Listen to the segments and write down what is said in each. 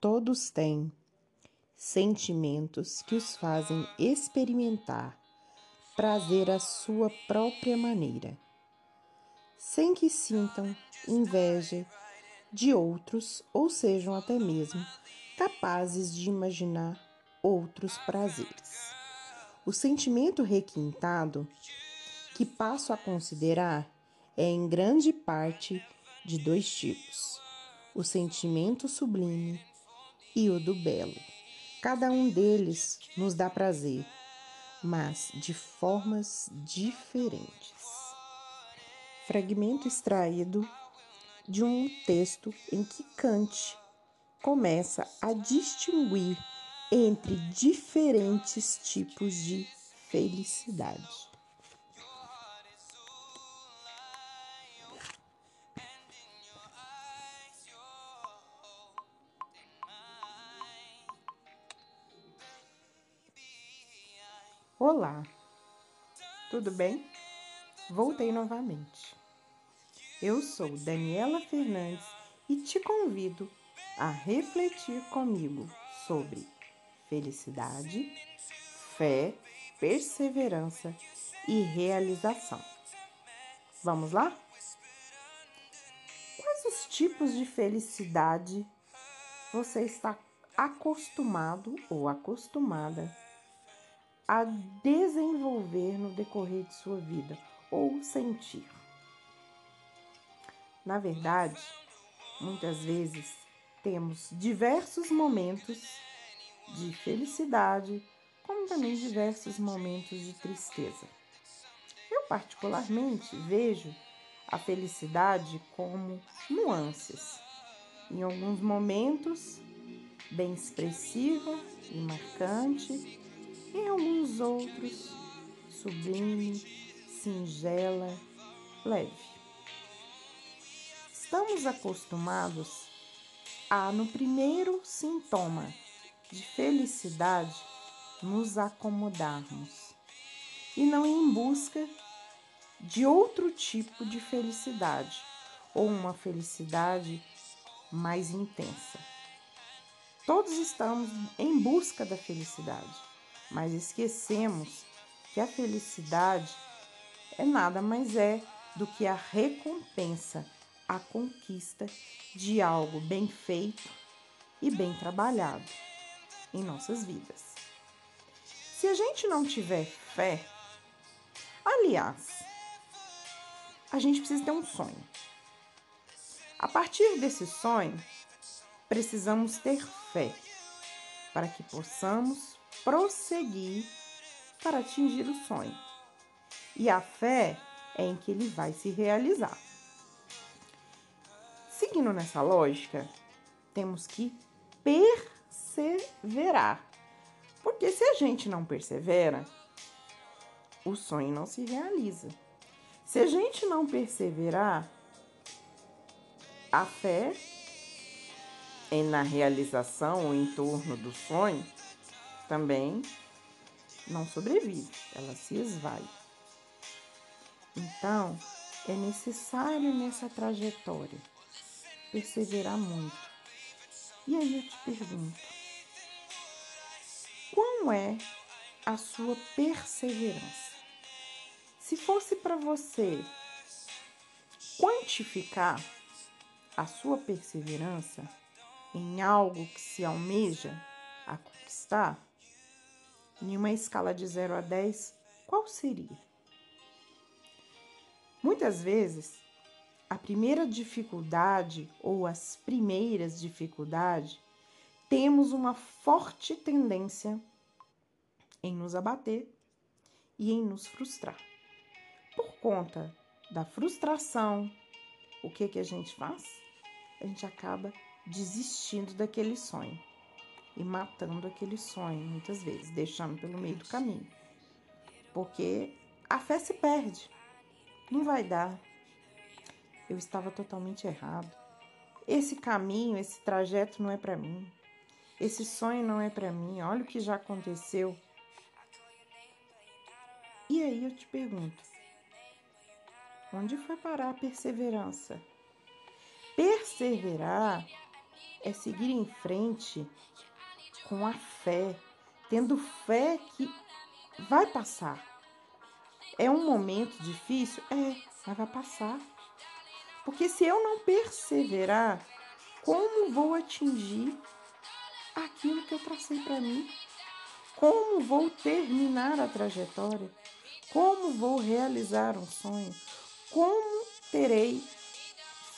todos têm sentimentos que os fazem experimentar prazer à sua própria maneira, sem que sintam inveja de outros ou sejam até mesmo capazes de imaginar outros prazeres. O sentimento requintado, que passo a considerar, é em grande parte de dois tipos: o sentimento sublime e o do belo. Cada um deles nos dá prazer, mas de formas diferentes. Fragmento extraído de um texto em que Kant começa a distinguir entre diferentes tipos de felicidade. Olá, tudo bem? Voltei novamente. Eu sou Daniela Fernandes e te convido a refletir comigo sobre felicidade, fé, perseverança e realização. Vamos lá? Quais os tipos de felicidade você está acostumado ou acostumada a desenvolver no decorrer de sua vida ou sentir? Na verdade, muitas vezes temos diversos momentos de felicidade, como também diversos momentos de tristeza. Eu, particularmente, vejo a felicidade como nuances. Em alguns momentos, bem expressiva e marcante, em alguns outros, sublime, singela, leve. Estamos acostumados a, no primeiro sintoma de felicidade, nos acomodarmos e não em busca de outro tipo de felicidade ou uma felicidade mais intensa. Todos estamos em busca da felicidade, mas esquecemos que a felicidade é nada mais é do que a recompensa a conquista de algo bem feito e bem trabalhado em nossas vidas. Se a gente não tiver fé, aliás, a gente precisa ter um sonho. A partir desse sonho, precisamos ter fé para que possamos prosseguir para atingir o sonho. E a fé é em que ele vai se realizar. Seguindo nessa lógica, temos que perseverar. Porque se a gente não persevera, o sonho não se realiza. Se a gente não perseverar, a fé é na realização ou em torno do sonho também não sobrevive, ela se esvai. Então, é necessário nessa trajetória perseverar muito. E aí eu te pergunto: qual é a sua perseverança? Se fosse para você quantificar a sua perseverança em algo que se almeja a conquistar, em uma escala de 0 a 10, qual seria? Muitas vezes a primeira dificuldade ou as primeiras dificuldades, temos uma forte tendência em nos abater e em nos frustrar. Por conta da frustração, o que que a gente faz? A gente acaba desistindo daquele sonho e matando aquele sonho muitas vezes, deixando pelo meio do caminho. Porque a fé se perde. Não vai dar, eu estava totalmente errado. Esse caminho, esse trajeto não é para mim. Esse sonho não é para mim. Olha o que já aconteceu. E aí eu te pergunto: onde foi parar a perseverança? Perseverar é seguir em frente com a fé, tendo fé que vai passar. É um momento difícil? É, mas vai passar. Porque se eu não perseverar, como vou atingir aquilo que eu tracei para mim? Como vou terminar a trajetória? Como vou realizar um sonho? Como terei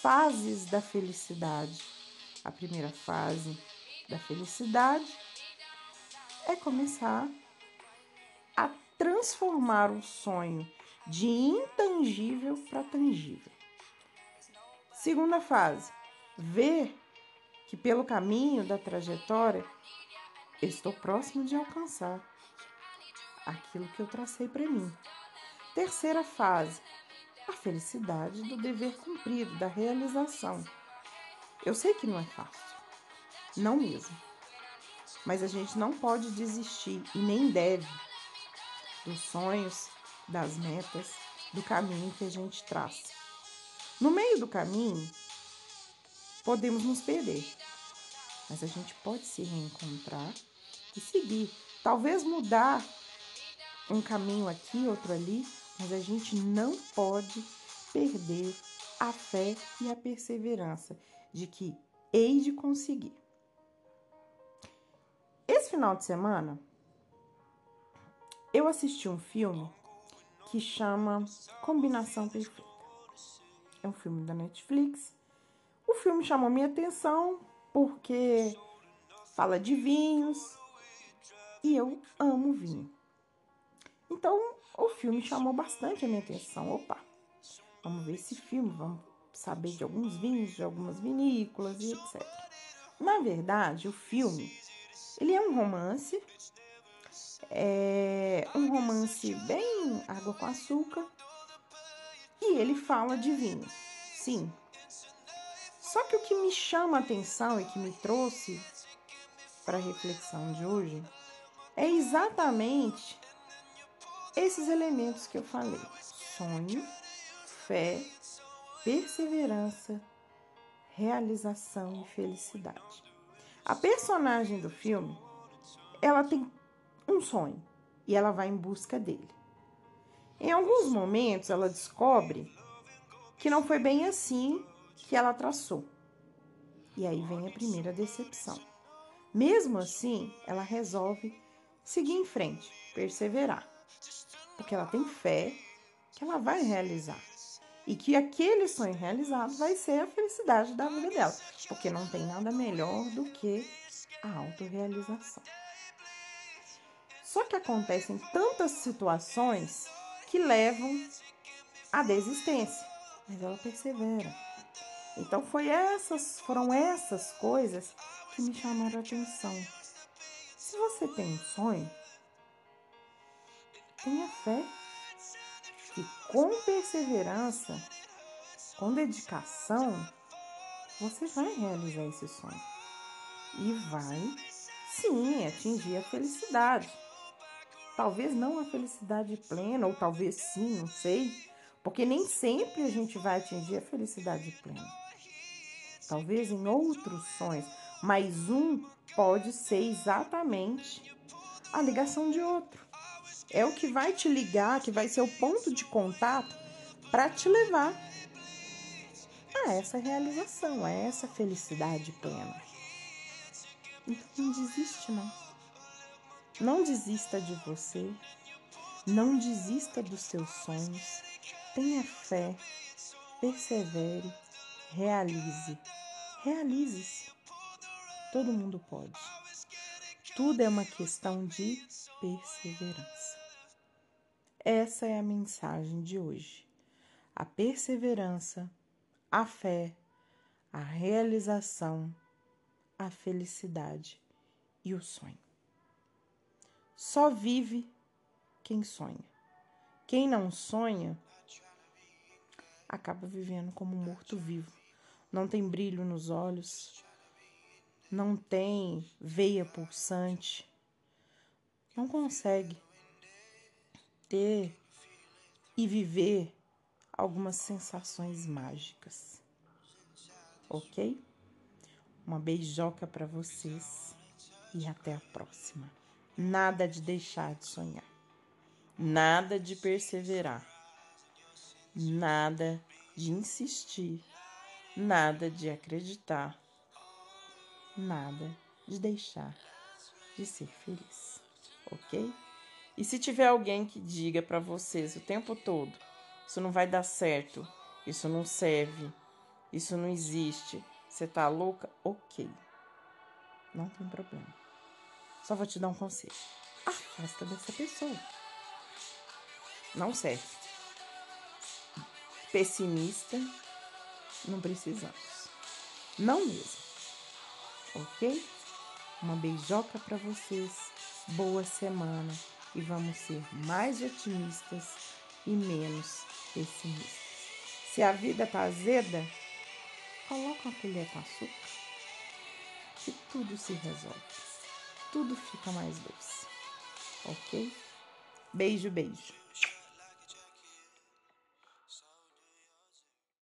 fases da felicidade? A primeira fase da felicidade é começar a transformar o sonho de intangível para tangível. Segunda fase, ver que pelo caminho da trajetória estou próximo de alcançar aquilo que eu tracei para mim. Terceira fase, a felicidade do dever cumprido, da realização. Eu sei que não é fácil, não mesmo. Mas a gente não pode desistir e nem deve dos sonhos, das metas, do caminho que a gente traça. No meio do caminho, podemos nos perder, mas a gente pode se reencontrar e seguir. Talvez mudar um caminho aqui, outro ali, mas a gente não pode perder a fé e a perseverança de que hei de conseguir. Esse final de semana, eu assisti um filme que chama Combinação Perfeita. É um filme da Netflix. O filme chamou minha atenção porque fala de vinhos, e eu amo vinho. Então, o filme chamou bastante a minha atenção. Opa, vamos ver esse filme, vamos saber de alguns vinhos, de algumas vinícolas e etc. Na verdade, o filme, ele é um romance, é um romance bem água com açúcar, e ele fala de vinho, sim. Só que o que me chama a atenção e que me trouxe para a reflexão de hoje é exatamente esses elementos que eu falei: sonho, fé, perseverança, realização e felicidade. A personagem do filme, ela tem um sonho e ela vai em busca dele. Em alguns momentos, ela descobre que não foi bem assim que ela traçou. E aí vem a primeira decepção. Mesmo assim, ela resolve seguir em frente, perseverar, porque ela tem fé que ela vai realizar e que aquele sonho realizado vai ser a felicidade da vida dela, porque não tem nada melhor do que a autorrealização. Só que acontecem tantas situações que levam à desistência, mas ela persevera. Então foi essas, foram essas coisas que me chamaram a atenção. Se você tem um sonho, tenha fé que com perseverança, com dedicação, você vai realizar esse sonho e vai sim atingir a felicidade. Talvez não a felicidade plena, ou talvez sim, não sei, porque nem sempre a gente vai atingir a felicidade plena. Talvez em outros sonhos, mas um pode ser exatamente a ligação de outro. É o que vai te ligar, que vai ser o ponto de contato para te levar a essa realização, a essa felicidade plena. Então não desiste não. Não desista de você. Não desista dos seus sonhos. Tenha fé. Persevere. Realize. Realize-se. Todo mundo pode. Tudo é uma questão de perseverança. Essa é a mensagem de hoje. A perseverança, a fé, a realização, a felicidade e o sonho. Só vive quem sonha. Quem não sonha acaba vivendo como morto-vivo. Não tem brilho nos olhos, não tem veia pulsante, não consegue ter e viver algumas sensações mágicas. Ok? Uma beijoca para vocês e até a próxima. Nada de deixar de sonhar. Nada de perseverar. Nada de insistir. Nada de acreditar. Nada de deixar de ser feliz. OK? E se tiver alguém que diga para vocês o tempo todo, isso não vai dar certo, isso não serve, isso não existe, você tá louca? Ok. Não tem problema. Só vou te dar um conselho. Afasta dessa pessoa. Não serve. Pessimista, não precisamos. Não mesmo. Ok? Uma beijoca para vocês. Boa semana e vamos ser mais otimistas e menos pessimistas. Se a vida tá azeda, coloca uma colher com açúcar e tudo se resolve. Tudo fica mais doce. Ok? Beijo, beijo.